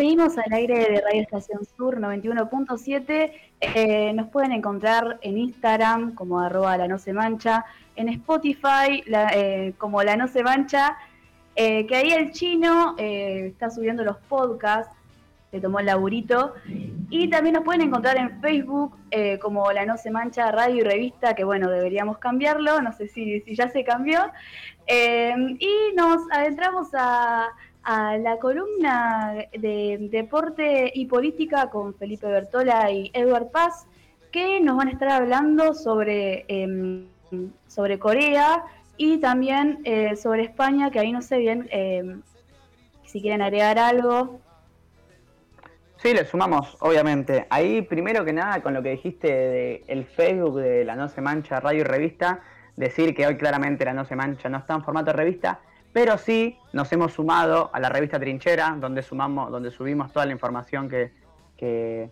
Seguimos al aire de Radio Estación Sur 91.7. Eh, nos pueden encontrar en Instagram como arroba la no se mancha, en Spotify eh, como la no se mancha, eh, que ahí el chino está subiendo los podcasts, se tomó el laburito. Y también nos pueden encontrar en Facebook como la no se mancha radio y revista, que bueno, deberíamos cambiarlo, no sé si, si ya se cambió. y nos adentramos a a la columna de deporte y política con Felipe Bertola y Edward Paz, que nos van a estar hablando sobre, em, sobre Corea y también eh, sobre España, que ahí no sé bien em, si quieren agregar algo. Sí, le sumamos, obviamente. Ahí, primero que nada, con lo que dijiste de el Facebook de la No Se Mancha Radio y Revista, decir que hoy claramente la No Se Mancha no está en formato de revista, pero sí nos hemos sumado a la revista Trinchera, donde sumamos, donde subimos toda la información que, que,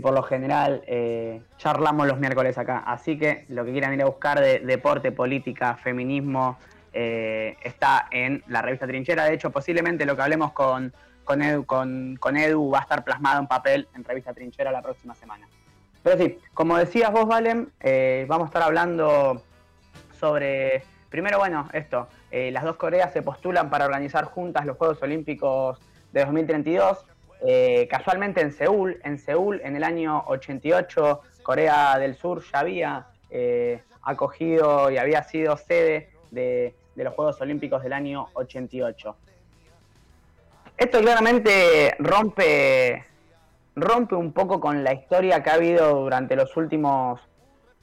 por lo general eh, charlamos los miércoles acá. Así que lo que quieran ir a buscar de deporte, política, feminismo, eh, está en la revista Trinchera. De hecho, posiblemente lo que hablemos con, con, Edu, con, Edu va a estar plasmado en papel en revista Trinchera la próxima semana. Pero sí, como decías vos, Valen, eh, vamos a estar hablando sobre Primero, bueno, esto, eh, las dos Coreas se postulan para organizar juntas los Juegos Olímpicos de 2032, eh, casualmente en Seúl, en Seúl en el año 88, Corea del Sur ya había eh, acogido y había sido sede de, de los Juegos Olímpicos del año 88. Esto claramente rompe, rompe un poco con la historia que ha habido durante los últimos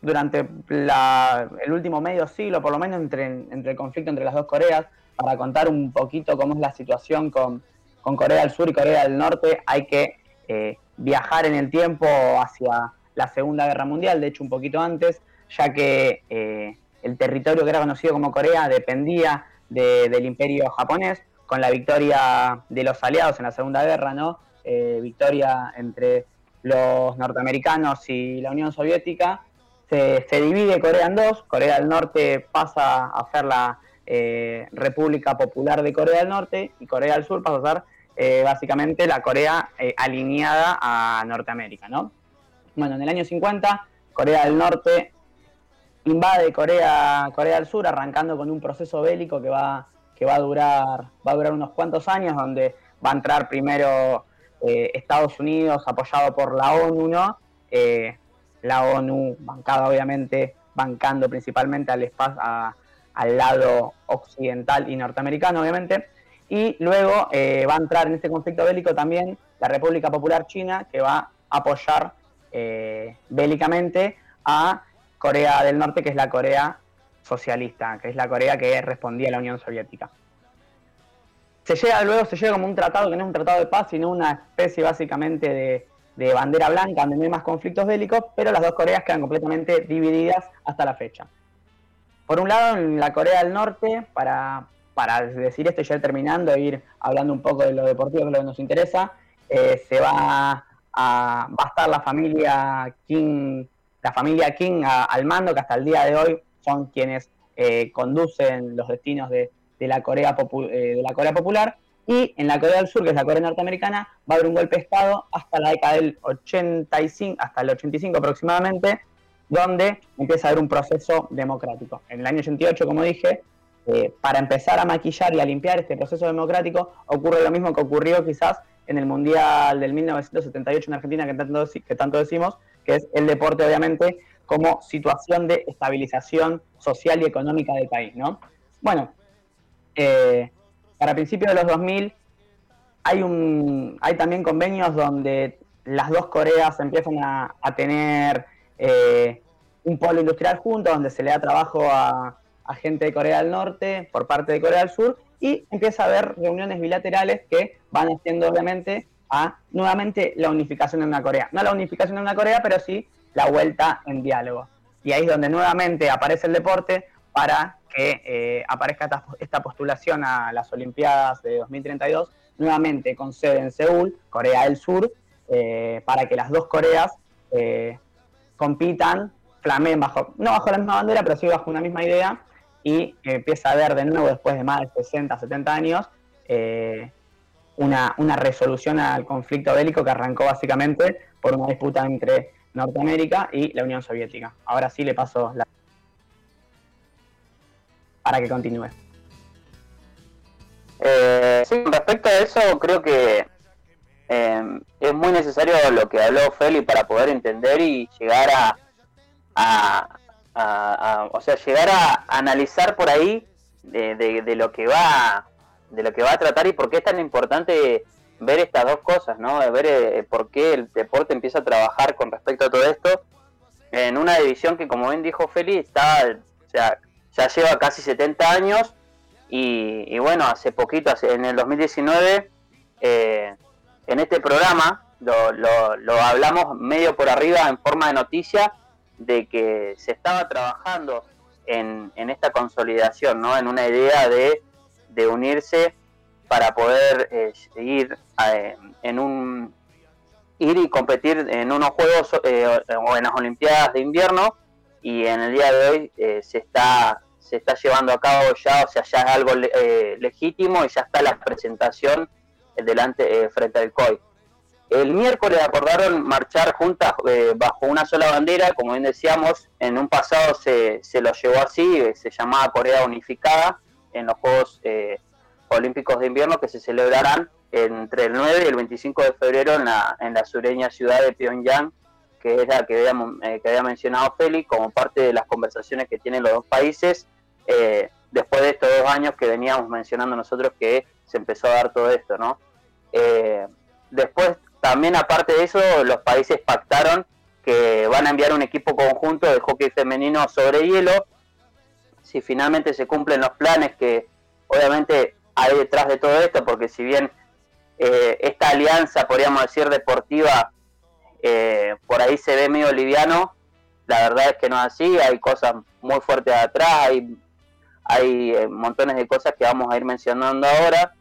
durante el último medio siglo, por lo menos entre, entre el conflicto entre las dos Coreas, para contar un poquito cómo es la situación con, Corea del Sur y Corea del Norte, hay que eh, viajar en el tiempo hacia la Segunda Guerra Mundial, de hecho un poquito antes, ya que eh, el territorio que era conocido como Corea dependía del imperio japonés, con la victoria de los aliados en la Segunda Guerra, ¿no? Eh, victoria entre los norteamericanos y la Unión Soviética, se, divide Corea en dos, Corea del Norte pasa a ser la eh, República Popular de Corea del Norte y Corea del Sur pasa a ser eh, básicamente la Corea eh, alineada a Norteamérica, ¿no? Bueno, en el año 50, Corea del Norte invade Corea, Corea del Sur, arrancando con un proceso bélico que va, que va a durar, va a durar unos cuantos años, donde va a entrar primero Estados Unidos apoyado por la ONU, ¿no? La ONU, bancada obviamente, bancando principalmente al, espacio, al lado occidental y norteamericano, obviamente. Y luego eh, va a entrar en este conflicto bélico también la República Popular China, que va a apoyar eh, bélicamente a Corea del Norte, que es la Corea socialista, que es la Corea que respondía a la Unión Soviética. Se llega luego, se llega como un tratado que no es un tratado de paz, sino una especie básicamente de, de bandera blanca, donde no hay más conflictos bélicos, pero las dos Coreas quedan completamente divididas hasta la fecha. Por un lado, en la Corea del Norte, para, para decir esto y ya terminando, ir hablando un poco de lo deportivo, que es lo que nos interesa, eh, se va a, va a estar la familia King, la familia King al mando, que hasta el día de hoy son quienes eh, conducen los destinos de, de la, Corea eh, de la Corea Popular, y en la Corea del Sur, que es la Corea norteamericana, va a haber un golpe de Estado hasta la década del 85, hasta el 85 aproximadamente, donde empieza a haber un proceso democrático. En el año 88, como dije, eh, para empezar a maquillar y a limpiar este proceso democrático, ocurre lo mismo que ocurrió quizás en el Mundial del 1978 en Argentina, que tanto, que tanto decimos, que es el deporte, obviamente, como situación de estabilización social y económica del país, ¿no? Bueno, eh, para principios de los 2000 hay, un, hay también convenios donde las dos Coreas empiezan a, tener eh, un polo industrial junto, donde se le da trabajo a, gente de Corea del Norte por parte de Corea del Sur y empieza a haber reuniones bilaterales que van haciendo obviamente a nuevamente la unificación de una Corea. No la unificación de una Corea, pero sí la vuelta en diálogo. Y ahí es donde nuevamente aparece el deporte para que eh, aparezca esta postulación a las Olimpiadas de 2032, nuevamente con sede en Seúl, Corea del Sur, eh, para que las dos Coreas eh, compitan, flameen bajo, no bajo la misma bandera, pero sí bajo una misma idea, y empieza a haber de nuevo, después de más de 60, 70 años, una, una resolución al conflicto bélico que arrancó básicamente por una disputa entre Norteamérica y la Unión Soviética. Ahora sí le paso la... para que continúe. Eh, sí, respecto a eso, creo que eh, es muy necesario lo que habló Feli para poder entender y llegar a, a, o sea, llegar a analizar por ahí de, de, lo que va de lo que va a tratar y por qué es tan importante ver estas dos cosas, ¿no? Ver eh, por qué el deporte empieza a trabajar con respecto a todo esto en una división que, como bien dijo Feli, está, o sea, ya lleva casi 70 años y, bueno, hace poquito, en el 2019, eh, en este programa lo, lo, hablamos medio por arriba en forma de noticia de que se estaba trabajando en, en esta consolidación, ¿no? En una idea de, unirse para poder eh, ir eh, en un ir y competir en unos juegos eh, o en las Olimpiadas de invierno y en el día de hoy se está se está llevando a cabo ya, o sea, ya es algo legítimo y ya está la presentación delante frente al COI. El miércoles acordaron marchar juntas bajo una sola bandera, como bien decíamos, en un pasado se, se lo llevó así, se llamaba Corea Unificada en los Juegos Olímpicos de Invierno que se celebrarán entre el 9 y el 25 de febrero en la, en la sureña ciudad de Pyongyang, que es la que había, eh, que había mencionado Feli, como parte de las conversaciones que tienen los dos países, eh, después de estos dos años que veníamos mencionando nosotros que se empezó a dar todo esto, ¿no? Eh, después, también aparte de eso, los países pactaron que van a enviar un equipo conjunto de hockey femenino sobre hielo, si finalmente se cumplen los planes que obviamente hay detrás de todo esto, porque si bien eh, esta alianza, podríamos decir, deportiva, eh, por ahí se ve medio liviano, la verdad es que no es así, hay cosas muy fuertes atrás, hay, hay eh, montones de cosas que vamos a ir mencionando ahora.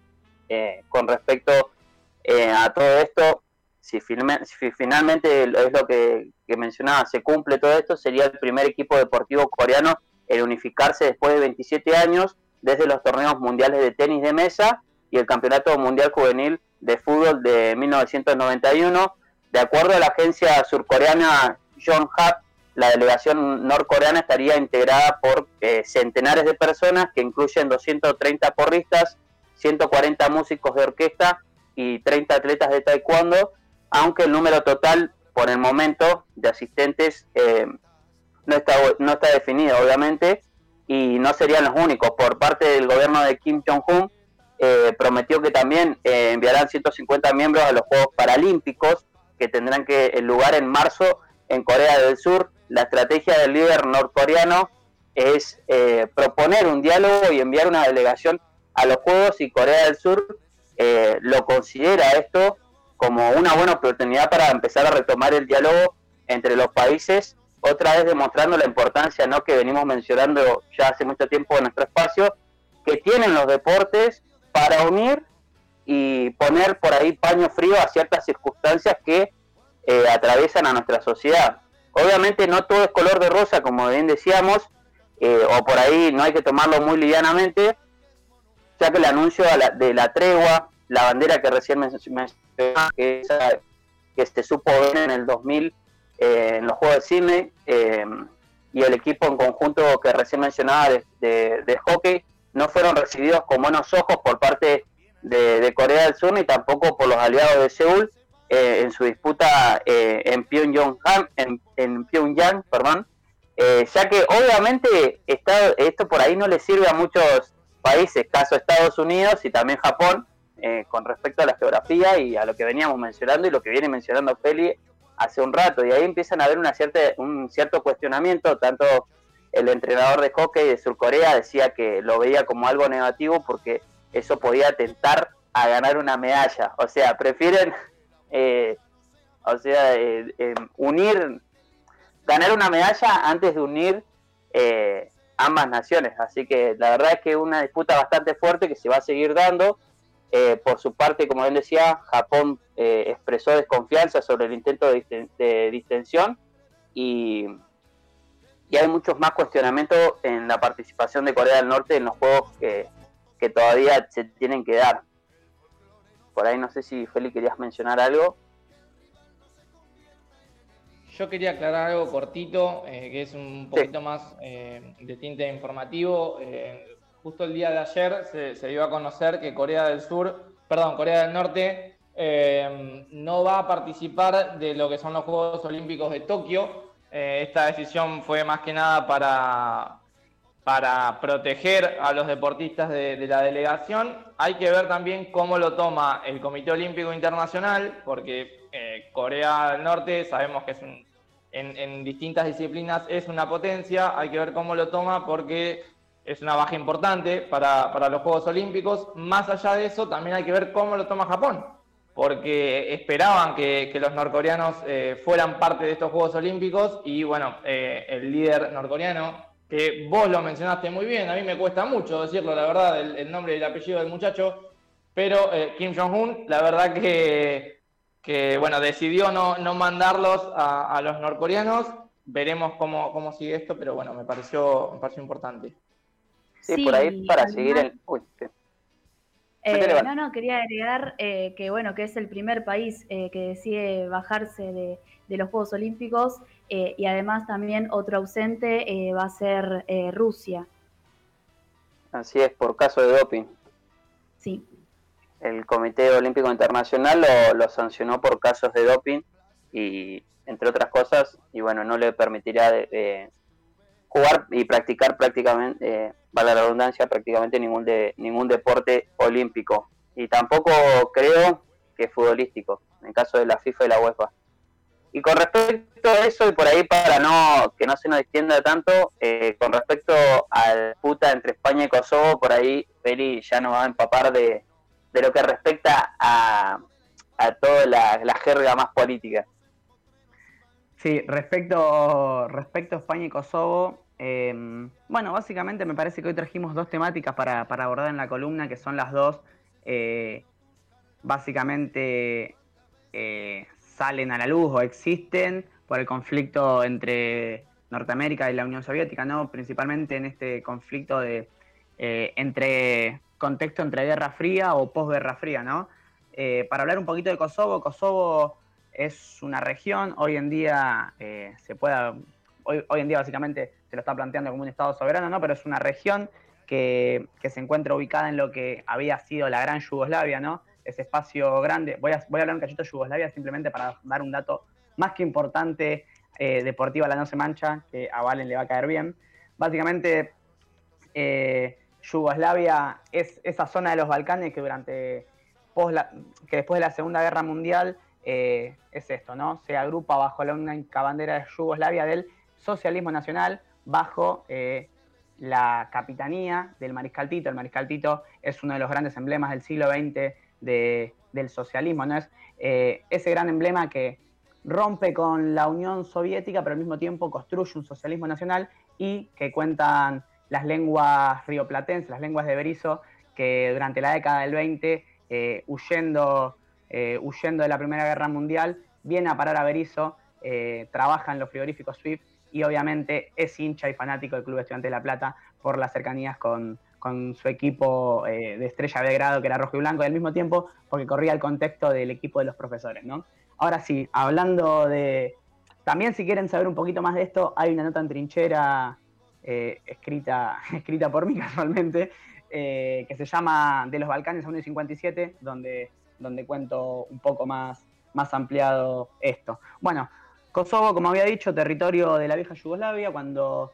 con respecto a todo esto, si, finalmente es lo que, que mencionaba, se cumple todo esto, sería el primer equipo deportivo coreano en unificarse después de 27 años desde los torneos mundiales de tenis de mesa y el Campeonato Mundial Juvenil de Fútbol de 1991. De acuerdo a la agencia surcoreana John Hap, la delegación norcoreana estaría integrada por eh, centenares de personas que incluyen 230 porristas, 140 músicos de orquesta y 30 atletas de taekwondo, aunque el número total por el momento de asistentes eh, no, está, no está definido, obviamente, y no serían los únicos. Por parte del gobierno de Kim Jong-un, eh, prometió que también eh, enviarán 150 miembros a los Juegos Paralímpicos, que tendrán que el lugar en marzo en Corea del Sur. La estrategia del líder norcoreano es eh, proponer un diálogo y enviar una delegación a los Juegos y Corea del Sur lo considera esto como una buena oportunidad para empezar a retomar el diálogo entre los países otra vez demostrando la importancia ¿no? que venimos mencionando ya hace mucho tiempo en nuestro espacio, que tienen los deportes para unir y poner por ahí paño frío a ciertas circunstancias que eh, atraviesan a nuestra sociedad. Obviamente no todo es color de rosa, como bien decíamos, eh, o por ahí no hay que tomarlo muy livianamente, ya que el anuncio de la, tregua, la bandera que recién mencioné, que, que se supo ver en el 2000, eh, en los Juegos de Sydney eh, y el equipo en conjunto que recién mencionaba de, hockey no fueron recibidos con buenos ojos por parte de, Corea del Sur ni tampoco por los aliados de Seúl eh, en su disputa en Pyongyang, en, en Pyongyang perdón, ya que obviamente esto por ahí no le sirve a muchos países, caso Estados Unidos y también Japón, con respecto a la geografía y a lo que veníamos mencionando y lo que viene mencionando Feli hace un rato. Y ahí empiezan a haber una cierta, un cierto cuestionamiento, tanto el entrenador de hockey de Surcorea decía que lo veía como algo negativo porque eso podía tentar a ganar una medalla, o sea, prefieren Eh, o sea, eh, unir, ganar una medalla antes de unir ambas naciones. Así que la verdad es que una disputa bastante fuerte que se va a seguir dando. por su parte, como bien decía, Japón expresó desconfianza sobre el intento de, distensión y, y, hay muchos más cuestionamientos en la participación de Corea del Norte en los Juegos que, que todavía se tienen que dar. Por ahí no sé si Feli querías mencionar algo. Yo quería aclarar algo cortito, eh, que es un poquito más eh, de tinte informativo. Eh, justo el día de ayer se, dio a conocer que Corea del Sur, perdón, Corea del Norte no va a participar de lo que son los Juegos Olímpicos de Tokio. esta decisión fue más que nada para, para proteger a los deportistas de, la delegación. Hay que ver también cómo lo toma el Comité Olímpico Internacional, porque eh, Corea del Norte sabemos que es en, distintas disciplinas es una potencia, hay que ver cómo lo toma porque es una baja importante para, los Juegos Olímpicos. Más allá de eso, también hay que ver cómo lo toma Japón, porque esperaban que, los norcoreanos eh, fueran parte de estos Juegos Olímpicos y bueno, eh, el líder norcoreano, que vos lo mencionaste muy bien, a mí me cuesta mucho decirlo, la verdad, el, nombre y el apellido del muchacho, pero eh, Kim Jong-un, la verdad que, que, bueno, decidió no, no mandarlos a, los norcoreanos, veremos cómo, cómo sigue esto, pero bueno, me pareció, me pareció importante. Sí, por ahí para seguir el... Uy, eh, no, no, quería agregar eh, que bueno, que es el primer país que decide bajarse de, de los Juegos Olímpicos eh, y además también otro ausente eh, va a ser eh, Rusia. Así es, por caso de doping. Sí. El Comité Olímpico Internacional lo, sancionó por casos de doping y entre otras cosas, y bueno, no le permitirá jugar y practicar prácticamente, vale la redundancia, prácticamente ningún, de, ningún deporte olímpico. Y tampoco creo que futbolístico, en caso de la FIFA y la UEFA. Y con respecto a eso, y por ahí para no que no se nos extienda tanto, eh, con respecto al puta entre España y Kosovo, por ahí Peri ya nos va a empapar de, lo que respecta a, a toda la, jerga más política. Sí, respecto, respecto a España y Kosovo, em, bueno, básicamente me parece que hoy trajimos dos temáticas para, para abordar en la columna, que son las dos, eh, básicamente, eh, salen a la luz o existen por el conflicto entre Norteamérica y la Unión Soviética, ¿no? Principalmente en este conflicto de eh, entre contexto entre Guerra Fría o posguerra fría, ¿no? Eh, para hablar un poquito de Kosovo, Kosovo es una región, hoy en día eh, se pueda, hoy, hoy, en día básicamente se lo está planteando como un estado soberano, ¿no? Pero es una región que, que se encuentra ubicada en lo que había sido la gran Yugoslavia, ¿no? Ese espacio grande. Voy a, voy a hablar un cachito de Yugoslavia simplemente para dar un dato más que importante eh, deportivo a la no se mancha, que a Valen le va a caer bien. Básicamente, eh, Yugoslavia es esa zona de los Balcanes que durante que después de la Segunda Guerra Mundial eh, es esto, ¿no? Se agrupa bajo la única bandera de Yugoslavia del socialismo nacional bajo la capitanía del Mariscal Tito. El Mariscal Tito es uno de los grandes emblemas del siglo XX del socialismo, ¿no? Es eh, ese gran emblema que rompe con la Unión Soviética, pero al mismo tiempo construye un socialismo nacional y que cuentan las lenguas rioplatenses, las lenguas de Berizo, que durante la década del 20, eh, huyendo, eh, huyendo de la Primera Guerra Mundial, viene a parar a Berizo, trabaja en los frigoríficos SWIFT y obviamente es hincha y fanático del Club Estudiante de La Plata por las cercanías con, con su equipo eh, de estrella de grado que era rojo y blanco, y al mismo tiempo porque corría el contexto del equipo de los profesores, ¿no? Ahora sí, hablando de... También si quieren saber un poquito más de esto, hay una nota en trinchera eh, escrita, escrita por mí casualmente, eh, que se llama De los Balcanes a 1 y 57, donde, donde cuento un poco más, más ampliado esto. Bueno, Kosovo, como había dicho, territorio de la vieja Yugoslavia, cuando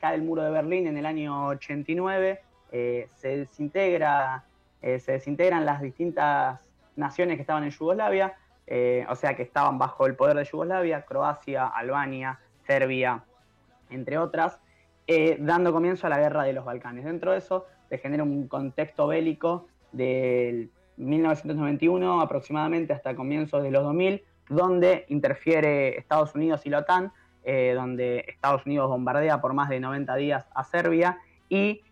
cae el muro de Berlín en el año 89, eh, se, desintegra, eh, se desintegran las distintas naciones que estaban en Yugoslavia, eh, o sea que estaban bajo el poder de Yugoslavia, Croacia, Albania, Serbia, entre otras, dando comienzo a la guerra de los Balcanes. Dentro de eso se genera un contexto bélico del, 1991 aproximadamente hasta comienzos de los 2000, donde interfiere Estados Unidos y la OTAN, donde Estados Unidos bombardea por más de 90 días a Serbia y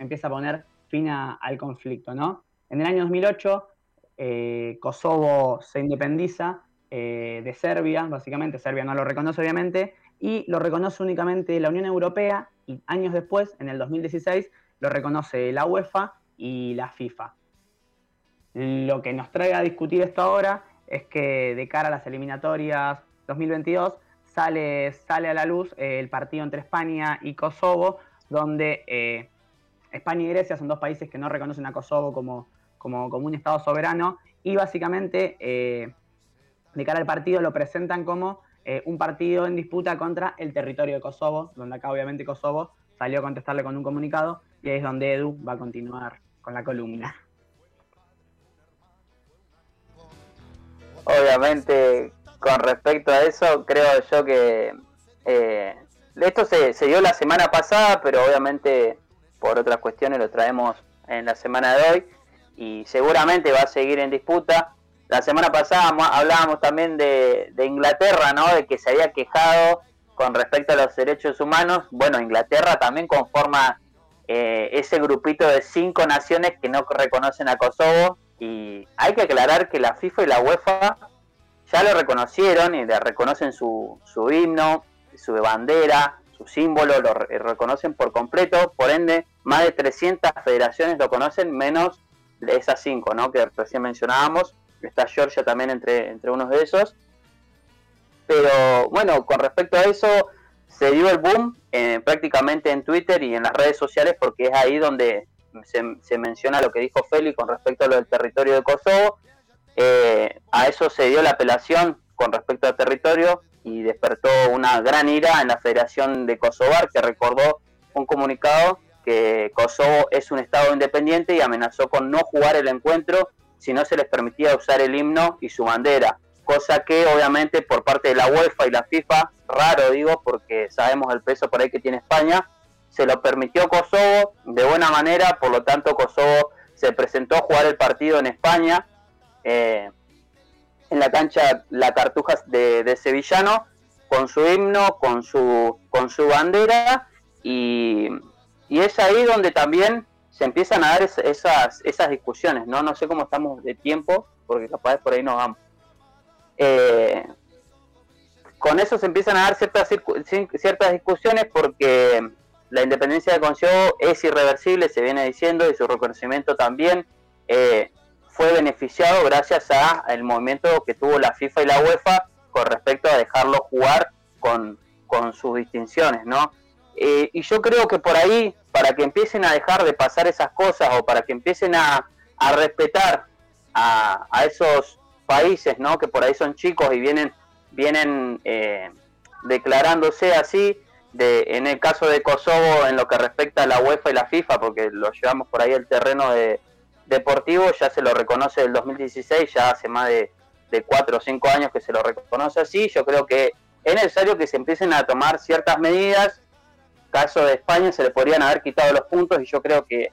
empieza a poner fin al conflicto. ¿no? En el año 2008, eh, Kosovo se independiza de Serbia, básicamente Serbia no lo reconoce obviamente, y lo reconoce únicamente la Unión Europea y años después, en el 2016, lo reconoce la UEFA y la FIFA. Lo que nos trae a discutir esto ahora es que de cara a las eliminatorias 2022 sale, sale a la luz el partido entre España y Kosovo, donde eh, España y Grecia son dos países que no reconocen a Kosovo como, como, un Estado soberano y básicamente eh, de cara al partido lo presentan como eh, un partido en disputa contra el territorio de Kosovo, donde acá obviamente Kosovo salió a contestarle con un comunicado y ahí es donde Edu va a continuar con la columna. Obviamente, con respecto a eso, creo yo que eh, esto se, dio la semana pasada, pero obviamente por otras cuestiones lo traemos en la semana de hoy y seguramente va a seguir en disputa. La semana pasada hablábamos también de, Inglaterra, ¿no? De que se había quejado con respecto a los derechos humanos. Bueno, Inglaterra también conforma eh, ese grupito de cinco naciones que no reconocen a Kosovo y hay que aclarar que la FIFA y la UEFA ya lo reconocieron y le reconocen su, su himno, su bandera, su símbolo, lo reconocen por completo. Por ende, más de 300 federaciones lo conocen, menos de esas cinco ¿no? que recién mencionábamos. Está Georgia también entre, entre unos de esos. Pero bueno, con respecto a eso, se dio el boom eh, prácticamente en Twitter y en las redes sociales porque es ahí donde se, menciona lo que dijo Félix con respecto a lo del territorio de Kosovo. Eh, a eso se dio la apelación con respecto al territorio y despertó una gran ira en la Federación de Kosovar que recordó un comunicado que Kosovo es un estado independiente y amenazó con no jugar el encuentro si no se les permitía usar el himno y su bandera, cosa que obviamente por parte de la UEFA y la FIFA, raro digo porque sabemos el peso por ahí que tiene España, se lo permitió Kosovo de buena manera, por lo tanto Kosovo se presentó a jugar el partido en España, eh, en la cancha La Cartuja de, Sevillano, con su himno, con su, con su bandera, y, es ahí donde también se empiezan a dar esas, esas discusiones, ¿no? No sé cómo estamos de tiempo, porque capaz por ahí nos vamos. Eh, con eso se empiezan a dar ciertas, ciertas discusiones porque la independencia de Kosovo es irreversible, se viene diciendo, y su reconocimiento también eh, fue beneficiado gracias a el movimiento que tuvo la FIFA y la UEFA con respecto a dejarlo jugar con, sus distinciones, ¿no? Eh, y yo creo que por ahí, para que empiecen a dejar de pasar esas cosas o para que empiecen a, respetar a, esos países, ¿no? Que por ahí son chicos y vienen, vienen eh, declarándose así, de, en el caso de Kosovo, en lo que respecta a la UEFA y la FIFA, porque lo llevamos por ahí el terreno de, deportivo, ya se lo reconoce el 2016, ya hace más de, de 4 o 5 años que se lo reconoce así. Yo creo que es necesario que se empiecen a tomar ciertas medidas. Caso de España se le podrían haber quitado los puntos y yo creo que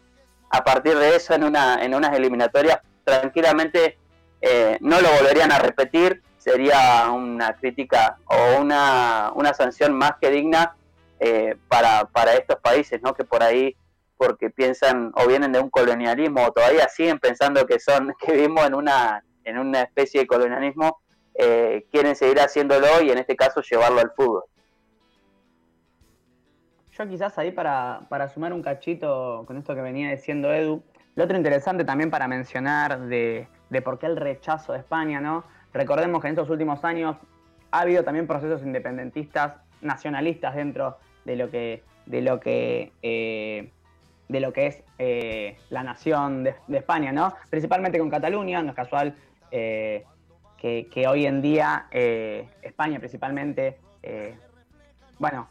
a partir de eso en, una, en unas eliminatorias tranquilamente eh, no lo volverían a repetir. Sería una crítica o una, una sanción más que digna eh, para, para estos países, ¿no? Que por ahí, porque piensan o vienen de un colonialismo o todavía siguen pensando que son, que vivimos en una, en una especie de colonialismo, eh, quieren seguir haciéndolo y en este caso llevarlo al fútbol. Yo quizás ahí para, para sumar un cachito con esto que venía diciendo Edu, lo otro interesante también para mencionar de, de por qué el rechazo de España, ¿no? Recordemos que en estos últimos años ha habido también procesos independentistas nacionalistas dentro de lo que, de lo que, eh, de lo que es eh, la nación de, España, ¿no? Principalmente con Cataluña, no es casual eh, que, hoy en día España principalmente, bueno,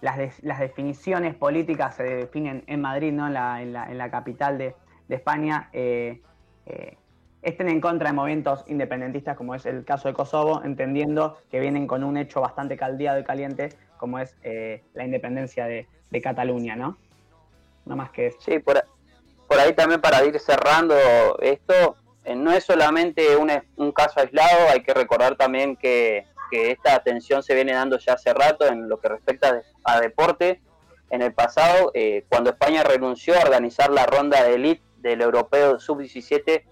las, las, definiciones políticas se definen en Madrid, ¿no? En la, en la, capital de, de España estén en contra de movimientos independentistas, como es el caso de Kosovo, entendiendo que vienen con un hecho bastante caldeado y caliente, como es eh, la independencia de, Cataluña, ¿no? No más que eso. Sí, por, ahí también para ir cerrando esto, eh, no es solamente un, un, caso aislado, hay que recordar también que, esta atención se viene dando ya hace rato en lo que respecta a deporte. En el pasado, eh, cuando España renunció a organizar la ronda de elite del europeo sub-17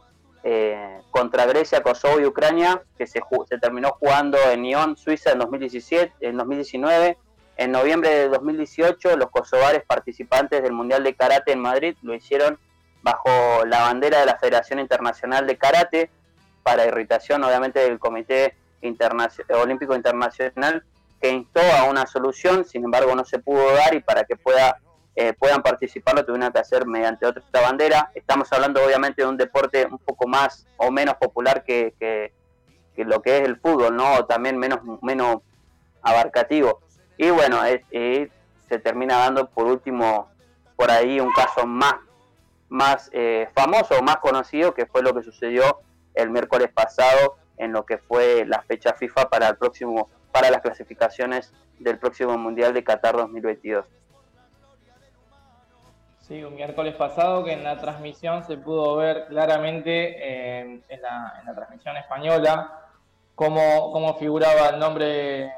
eh, contra Grecia, Kosovo y Ucrania, que se, se terminó jugando en Lyon, Suiza en 2017, en 2019. En noviembre de 2018, los kosovares participantes del Mundial de Karate en Madrid lo hicieron bajo la bandera de la Federación Internacional de Karate, para irritación obviamente del Comité Olímpico Internacional, que instó a una solución, sin embargo no se pudo dar y para que pueda eh, puedan participar lo tuvieron que hacer mediante otra bandera. Estamos hablando obviamente de un deporte un poco más o menos popular que, que, lo que es el fútbol, ¿no? también menos, menos abarcativo. Y bueno, se termina dando por último por ahí un caso más más eh, famoso más conocido, que fue lo que sucedió el miércoles pasado en lo que fue la fecha FIFA para el próximo para las clasificaciones del próximo Mundial de Qatar 2022. Sí, un miércoles pasado que en la transmisión se pudo ver claramente eh, en, la, transmisión española cómo, cómo figuraba el nombre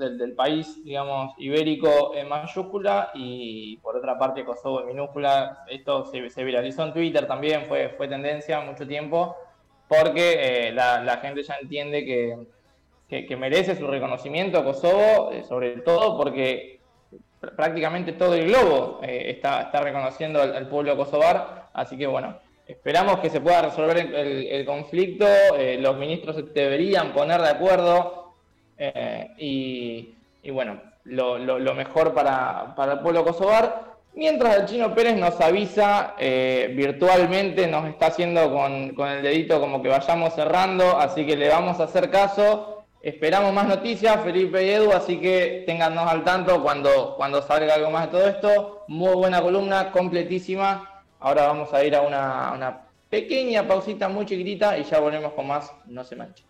del, país, digamos, ibérico en mayúscula y por otra parte Kosovo en minúscula. Esto se, viralizó en Twitter también, fue, fue tendencia mucho tiempo, porque eh, la, gente ya entiende que, que, merece su reconocimiento Kosovo, eh, sobre todo porque prácticamente todo el globo eh, está, está reconociendo al, pueblo kosovar, así que bueno. Esperamos que se pueda resolver el, conflicto, los ministros deberían poner de acuerdo, eh, y, bueno, lo, mejor para, el pueblo kosovar. Mientras el chino Pérez nos avisa eh, virtualmente, nos está haciendo con, el dedito como que vayamos cerrando, así que le vamos a hacer caso. Esperamos más noticias, Felipe y Edu, así que téngannos al tanto cuando, cuando salga algo más de todo esto. Muy buena columna, completísima. Ahora vamos a ir a una, una pequeña pausita muy chiquitita y ya volvemos con más No se manche.